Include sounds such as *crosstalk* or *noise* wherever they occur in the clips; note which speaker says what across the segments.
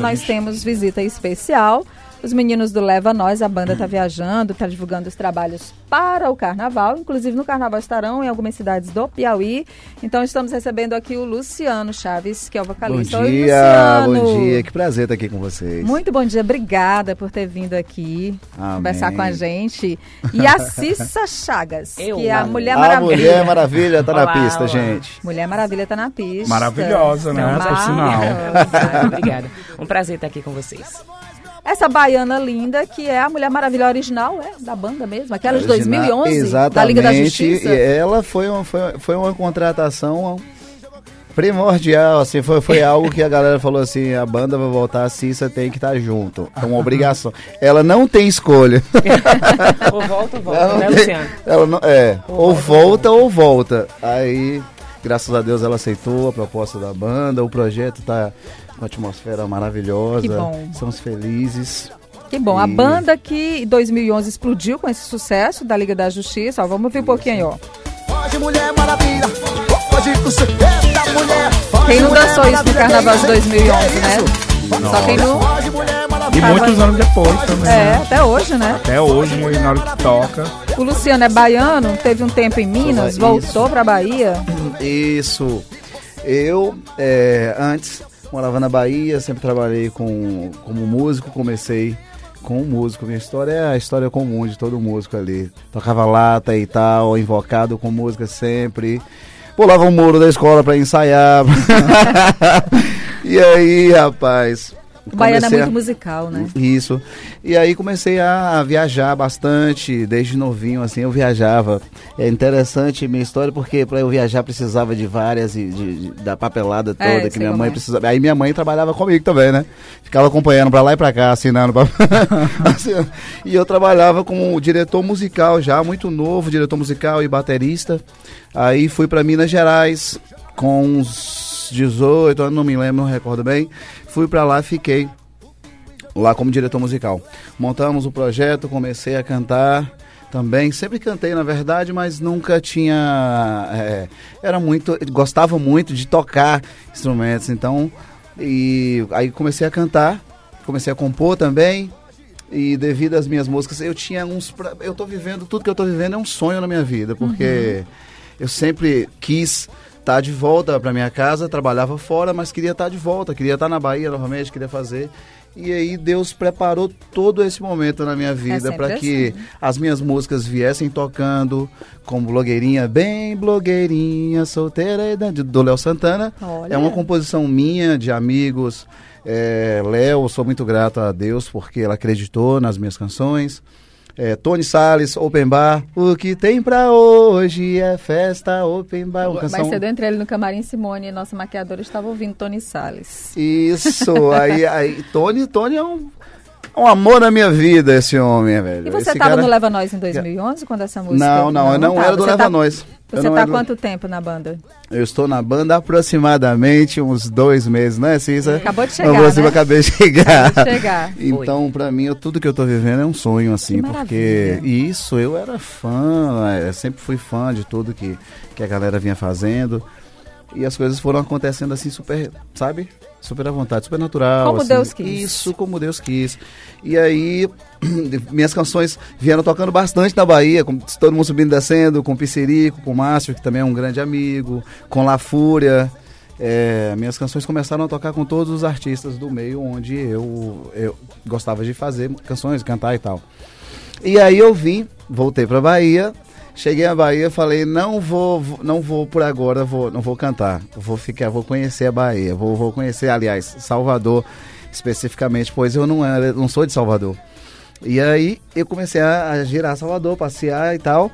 Speaker 1: Nós temos visita especial. Os meninos do Leva Nós, a banda está viajando, está divulgando os trabalhos para o carnaval. Inclusive no carnaval estarão em algumas cidades do Piauí. Então estamos recebendo aqui o Luciano Chaves, que é o vocalista.
Speaker 2: Bom dia,
Speaker 1: Oi,
Speaker 2: bom dia. Que prazer estar aqui com vocês.
Speaker 1: Muito bom dia, obrigada por ter vindo aqui
Speaker 2: Amém.
Speaker 1: conversar com a gente. E a *laughs* Cissa Chagas,
Speaker 3: Eu,
Speaker 1: que é a. Mulher
Speaker 2: a
Speaker 1: Maravilha.
Speaker 2: Mulher Maravilha tá na
Speaker 3: Olá,
Speaker 2: pista,
Speaker 3: olá.
Speaker 2: gente.
Speaker 1: Mulher Maravilha está na pista.
Speaker 4: Maravilhosa, né?
Speaker 1: Então,
Speaker 4: Por sinal.
Speaker 3: Obrigada, obrigada. Um prazer estar aqui com vocês.
Speaker 1: Essa baiana linda, que é a Mulher Maravilha original, é, da banda mesmo, aquela de
Speaker 2: Original-
Speaker 1: 2011,
Speaker 2: Exatamente.
Speaker 1: da Liga da Justiça.
Speaker 2: E ela foi uma, foi, foi uma contratação primordial, assim, foi, foi algo que a galera falou assim, a banda vai voltar, a Cissa tem que estar junto. É uma obrigação. Ela não tem escolha. *laughs*
Speaker 3: Ou volta ou
Speaker 2: Ela
Speaker 3: volta,
Speaker 2: não
Speaker 3: né,
Speaker 2: tem-
Speaker 3: Luciano?
Speaker 2: Ela não, é,
Speaker 3: Ou
Speaker 2: ou
Speaker 3: volta,
Speaker 2: volta ou volta. Aí, graças a Deus, ela aceitou a proposta da banda. O projeto tá uma atmosfera maravilhosa.
Speaker 1: Que bom.
Speaker 2: Estamos felizes.
Speaker 1: Que bom, a
Speaker 2: E-
Speaker 1: banda que em 2011 explodiu com esse sucesso da Liga da Justiça, ó, vamos ouvir um pouquinho, ó.
Speaker 5: Foge, mulher maravilha. Foge mulher.
Speaker 1: Quem não dançou isso no Carnaval de
Speaker 5: que
Speaker 1: 2011, né? Só quem não...
Speaker 4: E muitos anos depois também.
Speaker 1: É,
Speaker 4: né?
Speaker 1: até hoje, né?
Speaker 4: Até hoje, na hora que toca.
Speaker 1: O Luciano é baiano, teve um tempo em Minas,
Speaker 2: Isso.
Speaker 1: voltou pra Bahia.
Speaker 2: Isso. Eu, é, antes, morava na Bahia, sempre trabalhei com, como músico, comecei com músico. Minha história é a história comum de todo músico ali. Tocava lata e tal, invocado com música sempre. Pulava o muro da escola pra ensaiar. *laughs* e aí, rapaz.
Speaker 1: O baiano é muito
Speaker 2: a-
Speaker 1: musical, né?
Speaker 2: isso. E aí comecei a viajar bastante, desde novinho, assim, eu viajava. É interessante minha história, porque para eu viajar precisava de várias, de, de- da papelada toda,
Speaker 1: É,
Speaker 2: que minha mãe
Speaker 1: é.
Speaker 2: precisava. Aí minha mãe trabalhava comigo também, né? Ficava acompanhando pra lá e pra cá, assinando. Pra... *laughs* assinando. E eu trabalhava como diretor musical já, muito novo, diretor musical e baterista. Aí fui para Minas Gerais com uns 18 anos, não me lembro, não recordo bem. Fui para lá, fiquei lá como diretor musical. Montamos o projeto, comecei a cantar também. Sempre cantei, na verdade, mas nunca tinha. é, era muito. Gostava muito de tocar instrumentos. Então, e aí comecei a cantar, comecei a compor também. E devido às minhas músicas, eu tinha uns. pra- Eu tô vivendo, tudo que eu tô vivendo é um sonho na minha vida, porque eu sempre quis estar de volta para minha casa, trabalhava fora, mas queria estar de volta, queria estar na Bahia novamente, queria fazer. E aí Deus preparou todo esse momento na minha vida
Speaker 1: sempre
Speaker 2: para que
Speaker 1: assim.
Speaker 2: as minhas músicas viessem tocando como blogueirinha, bem blogueirinha, solteira dan- do Léo Santana.
Speaker 1: Olha.
Speaker 2: É uma composição minha, de amigos. É, Léo, sou muito grato a Deus porque ela acreditou nas minhas canções. É, Tony Salles, Open Bar. O que tem pra hoje é festa, Open Bar. Uma canção...
Speaker 1: Mais cedo eu entrei ali no camarim Simone, nossa maquiadora estava ouvindo Tony Salles.
Speaker 2: Isso, *laughs* aí, aí Tony, Tony é um, um amor na minha vida, esse homem, velho.
Speaker 1: E você estava
Speaker 2: cara-
Speaker 1: no Leva Nós em 2011, quando essa música...
Speaker 2: Não, não, eu não, era do Leva
Speaker 1: tá-
Speaker 2: Nós. Eu
Speaker 1: Você tá há
Speaker 2: era
Speaker 1: quanto tempo na banda?
Speaker 2: Eu estou na banda aproximadamente uns dois meses, né, Cissa?
Speaker 1: Acabou de chegar,
Speaker 2: Eu vou,
Speaker 1: né?
Speaker 2: acabei de chegar.
Speaker 1: Acabou de chegar.
Speaker 2: Então, pra mim, eu- tudo que eu tô vivendo é um sonho, assim,
Speaker 1: Que
Speaker 2: porque isso, eu era fã, é, sempre fui fã de tudo que, que a galera vinha fazendo. E as coisas foram acontecendo assim, super, sabe? Super à vontade, super natural.
Speaker 1: Como
Speaker 2: assim.
Speaker 1: Deus quis.
Speaker 2: Isso, como Deus quis. E aí, *clears throat* minhas canções vieram tocando bastante na Bahia, com todo mundo subindo e descendo, com Piscirico, com Márcio, que também é um grande amigo, com La Fúria. É, minhas canções começaram a tocar com todos os artistas do meio onde eu, eu gostava de fazer canções, cantar e tal. E aí eu vim, voltei pra Bahia, cheguei à Bahia, falei, não vou, não vou por agora, vou, não vou cantar, vou ficar, vou conhecer a Bahia, vou, vou conhecer, aliás, Salvador especificamente, pois eu não era, não sou de Salvador. E aí eu comecei a, a girar Salvador, passear e tal.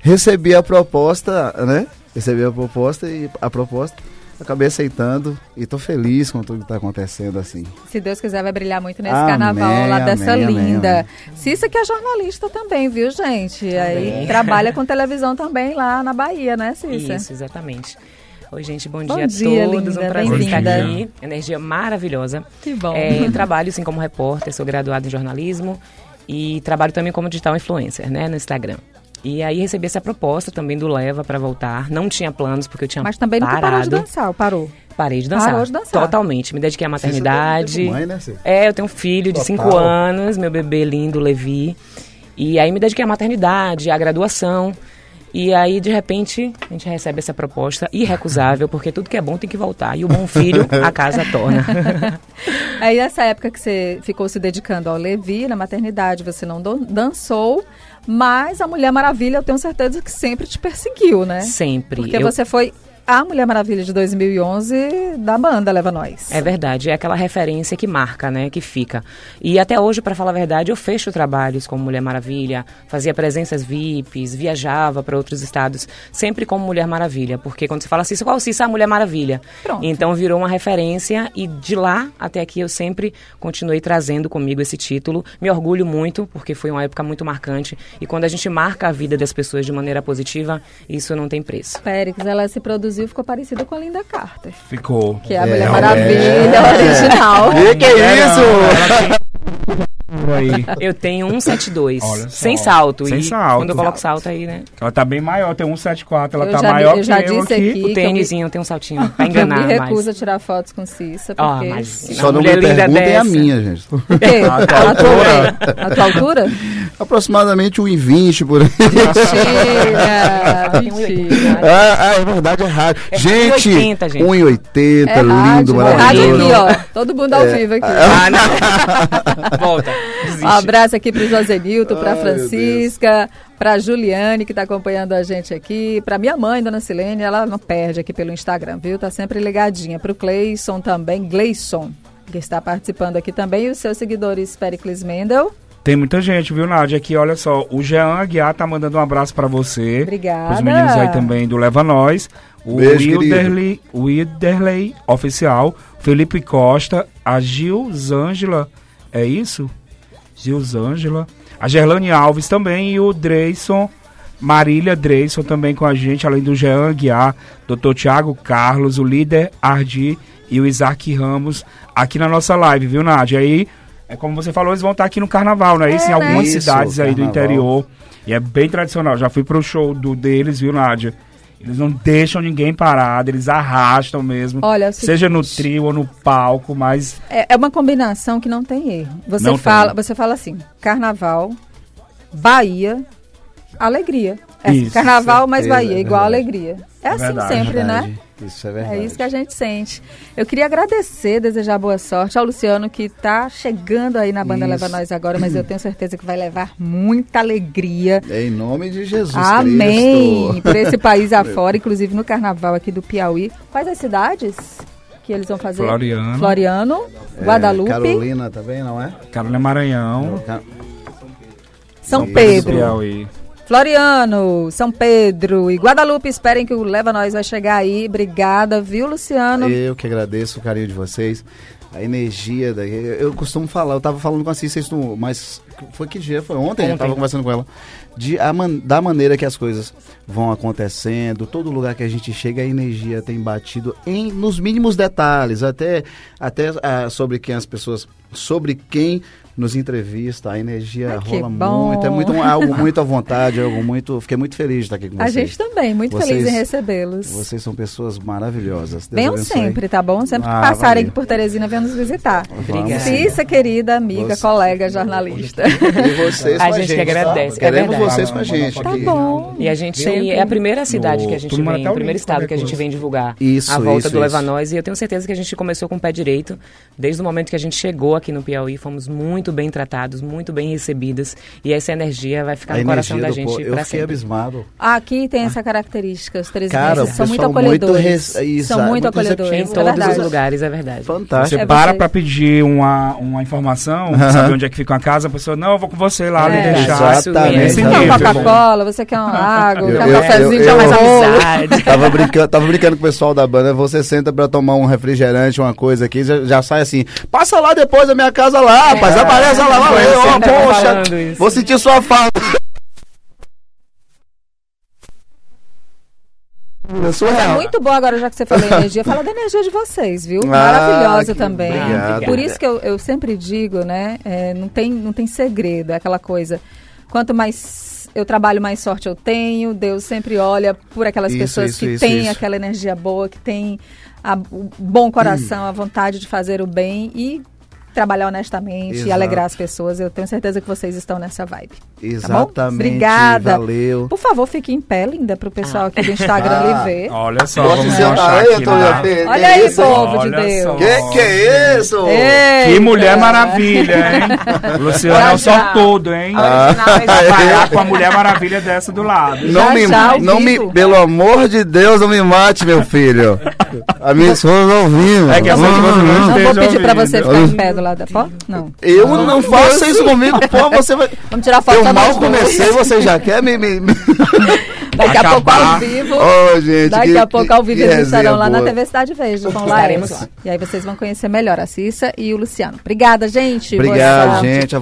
Speaker 2: Recebi a proposta, né? Recebi a proposta e a proposta acabei aceitando e tô feliz com tudo que tá acontecendo assim.
Speaker 1: Se Deus quiser, vai brilhar muito nesse
Speaker 2: Amém,
Speaker 1: carnaval lá dessa
Speaker 2: amém,
Speaker 1: linda.
Speaker 2: amém.
Speaker 1: Cissa que é jornalista também, viu, gente? Aí
Speaker 3: Também.
Speaker 1: trabalha com televisão também lá na Bahia, né, Cissa?
Speaker 3: Isso, exatamente. Oi, gente, bom,
Speaker 1: Bom
Speaker 3: dia,
Speaker 1: dia,
Speaker 3: a todos.
Speaker 1: linda,
Speaker 3: um prazer estar aqui. Energia maravilhosa.
Speaker 1: Que bom.
Speaker 3: É, trabalho, assim, como repórter, sou graduada em jornalismo e trabalho também como digital influencer, né, no Instagram. E aí recebi essa proposta também do Leva para voltar. Não tinha planos, porque eu tinha
Speaker 1: Mas também nunca
Speaker 3: parado.
Speaker 1: parou de dançar, ou parou.
Speaker 3: Parei de dançar.
Speaker 1: Parou de dançar.
Speaker 3: Totalmente. Me dediquei à maternidade.
Speaker 2: Você mãe, né, Cê?
Speaker 3: É, eu tenho um filho de
Speaker 2: Total.
Speaker 3: 5 anos, meu bebê lindo, Levi. E aí me dediquei à maternidade, à graduação. E aí, de repente, a gente recebe essa proposta irrecusável, porque tudo que é bom tem que voltar. E o bom filho, a casa torna. *laughs*
Speaker 1: Aí nessa época que você ficou se dedicando ao Levi, na maternidade, você não dan- dançou, mas a Mulher Maravilha eu tenho certeza que sempre te perseguiu, né?
Speaker 3: Sempre.
Speaker 1: Porque
Speaker 3: Eu-
Speaker 1: você foi a Mulher Maravilha de 2011 da banda Leva Nós.
Speaker 3: É verdade, é aquela referência que marca, né, que fica. E até hoje, para falar a verdade, eu fecho trabalhos como Mulher Maravilha, fazia presenças VIPs, viajava para outros estados, sempre como Mulher Maravilha, porque quando você fala Cissa, qual Cissa? A Mulher Maravilha.
Speaker 1: Pronto.
Speaker 3: Então virou uma referência e de lá até aqui eu sempre continuei trazendo comigo esse título. Me orgulho muito, porque foi uma época muito marcante e quando a gente marca a vida das pessoas de maneira positiva, isso não tem preço.
Speaker 1: Périx, ela se produziu e ficou parecida com a Linda Carter,
Speaker 4: Ficou.
Speaker 1: que é a
Speaker 2: É,
Speaker 1: Mulher
Speaker 2: é.
Speaker 1: Maravilha original.
Speaker 2: Que que é isso?
Speaker 3: Eu tenho 172,
Speaker 4: Olha só.
Speaker 3: sem salto.
Speaker 4: Sem
Speaker 3: e
Speaker 4: salto.
Speaker 3: Quando eu coloco salto aí, né?
Speaker 4: Ela tá bem maior, tem 174, ela
Speaker 1: Eu
Speaker 4: tá
Speaker 1: já-
Speaker 4: maior
Speaker 1: eu
Speaker 4: que
Speaker 1: já
Speaker 4: eu
Speaker 1: disse
Speaker 4: aqui.
Speaker 1: aqui-
Speaker 3: O tênisinho tem um saltinho, pra *laughs*
Speaker 1: eu
Speaker 3: enganar
Speaker 1: me
Speaker 3: mais.
Speaker 1: recuso a tirar fotos com Cissa,
Speaker 3: Ah,
Speaker 1: porque...
Speaker 3: mas
Speaker 2: Só não
Speaker 3: mulher
Speaker 2: me
Speaker 3: linda
Speaker 2: perguntem a minha, gente.
Speaker 1: O quê? *laughs*
Speaker 4: A tua, altura?
Speaker 1: a tua altura?
Speaker 2: Aproximadamente 1,20 por aí.
Speaker 1: Mentira,
Speaker 3: um
Speaker 1: mentira.
Speaker 2: Ah, ah, é verdade, é raro.
Speaker 3: É
Speaker 2: gente,
Speaker 3: 1,80, gente.
Speaker 2: 1,80,
Speaker 1: É
Speaker 2: lindo,
Speaker 1: rádio, é rádio
Speaker 2: maravilhoso.
Speaker 1: aqui, ó. Todo mundo ao vivo aqui.
Speaker 3: Ah, não. *laughs* Volta. Desiste.
Speaker 1: Um abraço aqui pro José Nilton, pra
Speaker 2: Ai,
Speaker 1: Francisca, pra Juliane, que tá acompanhando a gente aqui, pra minha mãe, dona Silene, ela não perde aqui pelo Instagram, viu? Tá sempre ligadinha. Pro Cleison também, Gleison, que está participando aqui também, e os seus seguidores, Pericles Mendel.
Speaker 4: Tem muita gente, viu, Nádia? Aqui, olha só, o Jean Aguiar tá mandando um abraço pra você.
Speaker 1: Obrigada.
Speaker 4: Os meninos aí também do Leva Nós. O
Speaker 2: Beijo,
Speaker 4: Wilderley, Wilderley Oficial. Felipe Costa. A Gilzângela. É isso? Gilzângela. A Gerlane Alves também. E o Dreyson. Marília Dreyson também com a gente, além do Jean Aguiar, Dr. Tiago Carlos, o líder Ardi e o Isaac Ramos aqui na nossa live, viu, Nádia? Aí, é como você falou, eles vão estar aqui no carnaval, não é isso?
Speaker 1: É,
Speaker 4: em
Speaker 1: né?
Speaker 4: algumas
Speaker 2: Isso,
Speaker 4: cidades aí do interior. E é bem tradicional. Já fui pro show do deles, viu, Nádia? Eles não deixam ninguém parado, eles arrastam mesmo.
Speaker 1: Olha, é o
Speaker 4: seja no trio ou no palco, mas
Speaker 1: É, é uma combinação que não tem erro. Você
Speaker 4: Não
Speaker 1: fala,
Speaker 4: tem.
Speaker 1: você fala assim: Carnaval, Bahia, alegria. É,
Speaker 4: Isso,
Speaker 1: carnaval mais
Speaker 2: certeza,
Speaker 1: Bahia,
Speaker 2: é
Speaker 1: igual
Speaker 2: verdade.
Speaker 1: alegria. É assim
Speaker 4: verdade,
Speaker 1: sempre, né?
Speaker 2: Isso é verdade.
Speaker 1: É isso que a gente sente. Eu queria agradecer, desejar boa sorte ao Luciano que está chegando aí na banda
Speaker 2: Isso.
Speaker 1: Leva Nós agora, mas eu *clears throat* tenho certeza que vai levar muita alegria.
Speaker 2: É em nome de Jesus
Speaker 1: Amém!
Speaker 2: Cristo.
Speaker 1: Por esse país *laughs* afora, inclusive no carnaval aqui do Piauí. Quais as cidades que eles vão fazer?
Speaker 4: Floriano.
Speaker 1: Floriano,
Speaker 2: É,
Speaker 1: Guadalupe,
Speaker 2: Carolina também, não é?
Speaker 4: Carolina Maranhão,
Speaker 1: São. Pedro.
Speaker 4: Piauí.
Speaker 1: Floriano, São Pedro e Guadalupe. Esperem que o Leva Nós vai chegar aí. Obrigada, viu, Luciano?
Speaker 2: Eu que agradeço o carinho de vocês. A energia da. Eu costumo falar, eu tava falando com a Cissa, isso no- mas foi que dia? Foi ontem, eu tava conversando com ela. De, a man- da maneira que as coisas vão acontecendo, todo lugar que a gente chega, a energia tem batido em, nos mínimos detalhes, até, até ah, sobre quem as pessoas. Sobre quem nos entrevista, a energia
Speaker 1: que
Speaker 2: rola
Speaker 1: bom.
Speaker 2: muito, é muito um- algo muito à vontade, algo muito. Fiquei muito feliz de estar aqui com
Speaker 1: A
Speaker 2: vocês.
Speaker 1: gente também, muito
Speaker 2: Vocês-
Speaker 1: feliz em recebê-los.
Speaker 2: Vocês são pessoas maravilhosas. Deus
Speaker 1: Venham
Speaker 2: abençoe.
Speaker 1: sempre, tá bom? Sempre que
Speaker 2: Ah,
Speaker 1: passarem
Speaker 2: valeu.
Speaker 1: aqui por Teresina, venham nos visitar.
Speaker 3: Obrigada.
Speaker 1: Cissa, querida amiga,
Speaker 2: Você-
Speaker 1: colega, jornalista.
Speaker 2: E vocês
Speaker 3: A
Speaker 2: com
Speaker 3: gente que
Speaker 2: tá?
Speaker 3: agradece, é
Speaker 2: Queremos
Speaker 3: verdade.
Speaker 2: vocês com a gente
Speaker 1: Tá
Speaker 2: aqui.
Speaker 1: bom.
Speaker 3: E a gente é a primeira cidade
Speaker 4: No-
Speaker 3: que a gente vem,
Speaker 4: o
Speaker 3: primeiro estado que a gente vem divulgar
Speaker 2: Isso,
Speaker 3: a volta
Speaker 2: isso,
Speaker 3: do Leva. Nós. E eu tenho certeza que a gente começou com o pé direito. Desde o momento que a gente chegou aqui no Piauí, fomos muito bem tratados, muito bem recebidas. E essa energia vai ficar
Speaker 2: A
Speaker 3: no coração da gente
Speaker 2: povo. Eu fiquei
Speaker 3: sempre.
Speaker 2: abismado.
Speaker 1: Aqui tem essa característica, os
Speaker 2: Cara,
Speaker 1: teresinenses
Speaker 2: o
Speaker 1: são muito
Speaker 2: muito
Speaker 1: acolhedores.
Speaker 2: res- isso,
Speaker 1: são
Speaker 2: é,
Speaker 1: muito
Speaker 2: muito
Speaker 1: acolhedores,
Speaker 3: Em
Speaker 1: é
Speaker 3: todos
Speaker 1: verdade.
Speaker 3: os lugares, é verdade.
Speaker 2: Fantástico.
Speaker 4: Você
Speaker 1: É
Speaker 4: para pra pedir uma, uma informação, sabe onde é que fica uma casa, a pessoa, não, eu vou com você lá,
Speaker 1: É.
Speaker 4: me deixar.
Speaker 2: Exatamente.
Speaker 1: Você quer uma Coca-Cola, você quer uma *laughs* água,
Speaker 2: Eu-
Speaker 1: um cafezinho,
Speaker 2: eu-
Speaker 1: mais
Speaker 3: amizade. *laughs*
Speaker 2: Tava brincando, tava brincando com o pessoal da banda. Você senta pra tomar um refrigerante, uma coisa aqui, já, já sai assim. Passa lá depois da minha casa lá, rapaz. Aparece lá,
Speaker 3: tá
Speaker 2: poxa. Vou sentir sua falta. É
Speaker 1: É muito bom agora, já que você falou energia, fala da energia de vocês, viu?
Speaker 2: Ah,
Speaker 1: Maravilhosa
Speaker 2: que-
Speaker 1: também.
Speaker 2: obrigado.
Speaker 1: Por isso que eu, eu sempre digo, né? é, não, tem, não tem segredo, é aquela coisa. Quanto mais eu trabalho, mais sorte eu tenho. Deus sempre olha por aquelas
Speaker 2: Isso,
Speaker 1: pessoas
Speaker 2: isso,
Speaker 1: que
Speaker 2: isso,
Speaker 1: têm aquela energia boa, que têm a- o bom coração, a vontade de fazer o bem e trabalhar honestamente e
Speaker 2: Exato.
Speaker 1: alegrar as pessoas. Eu tenho certeza que vocês estão nessa vibe. Tá bom?
Speaker 2: Exatamente.
Speaker 1: Obrigada.
Speaker 2: Valeu.
Speaker 1: Por favor, fique em pé, linda, pro pessoal aqui do Instagram *laughs*
Speaker 2: Ah.
Speaker 1: lhe ver.
Speaker 4: Olha só,
Speaker 2: Antônio
Speaker 4: lá.
Speaker 2: Pedro?
Speaker 1: Olha
Speaker 2: Que
Speaker 1: aí,
Speaker 2: isso?
Speaker 1: povo de
Speaker 4: Olha
Speaker 1: Deus.
Speaker 4: só.
Speaker 2: Que que é isso?
Speaker 4: Que
Speaker 1: Eita.
Speaker 4: Mulher Maravilha, hein? *laughs* Luciano é o sortudo, hein?
Speaker 3: A original é
Speaker 4: Trabalhar com a Mulher Maravilha dessa do lado.
Speaker 2: Não
Speaker 1: Já,
Speaker 2: me,
Speaker 1: já,
Speaker 2: não me, pelo amor de Deus, não me mate, meu filho. A minha esposa ouvindo.
Speaker 4: É que a
Speaker 2: Hum,
Speaker 4: sua esposa não
Speaker 1: Não vou pedir pra você ficar em pé do lado da foto? Não.
Speaker 2: Eu não faço isso comigo, pô, você vai...
Speaker 1: Vamos tirar foto
Speaker 2: Eu mal
Speaker 1: dois.
Speaker 2: comecei, você já quer me... me... me- *laughs*
Speaker 1: Daqui a pouco
Speaker 4: Acabar.
Speaker 1: ao vivo.
Speaker 2: Ô, gente,
Speaker 1: Daqui
Speaker 2: que-
Speaker 1: a pouco ao vivo eles estarão
Speaker 2: resenha
Speaker 1: lá na
Speaker 2: boa.
Speaker 1: TV Cidade Verde com Laércio.
Speaker 3: lá.
Speaker 1: E aí vocês vão conhecer melhor a Cissa e o Luciano. Obrigada, gente. Boa
Speaker 2: Obrigado, gente.